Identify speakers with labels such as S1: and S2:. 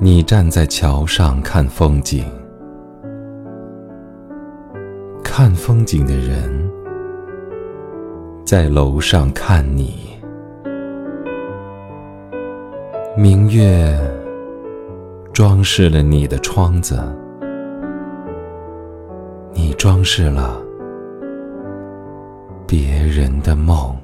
S1: 你站在桥上看风景。看风景的人在楼上看你。明月装饰了你的窗子。你装饰了别人的梦。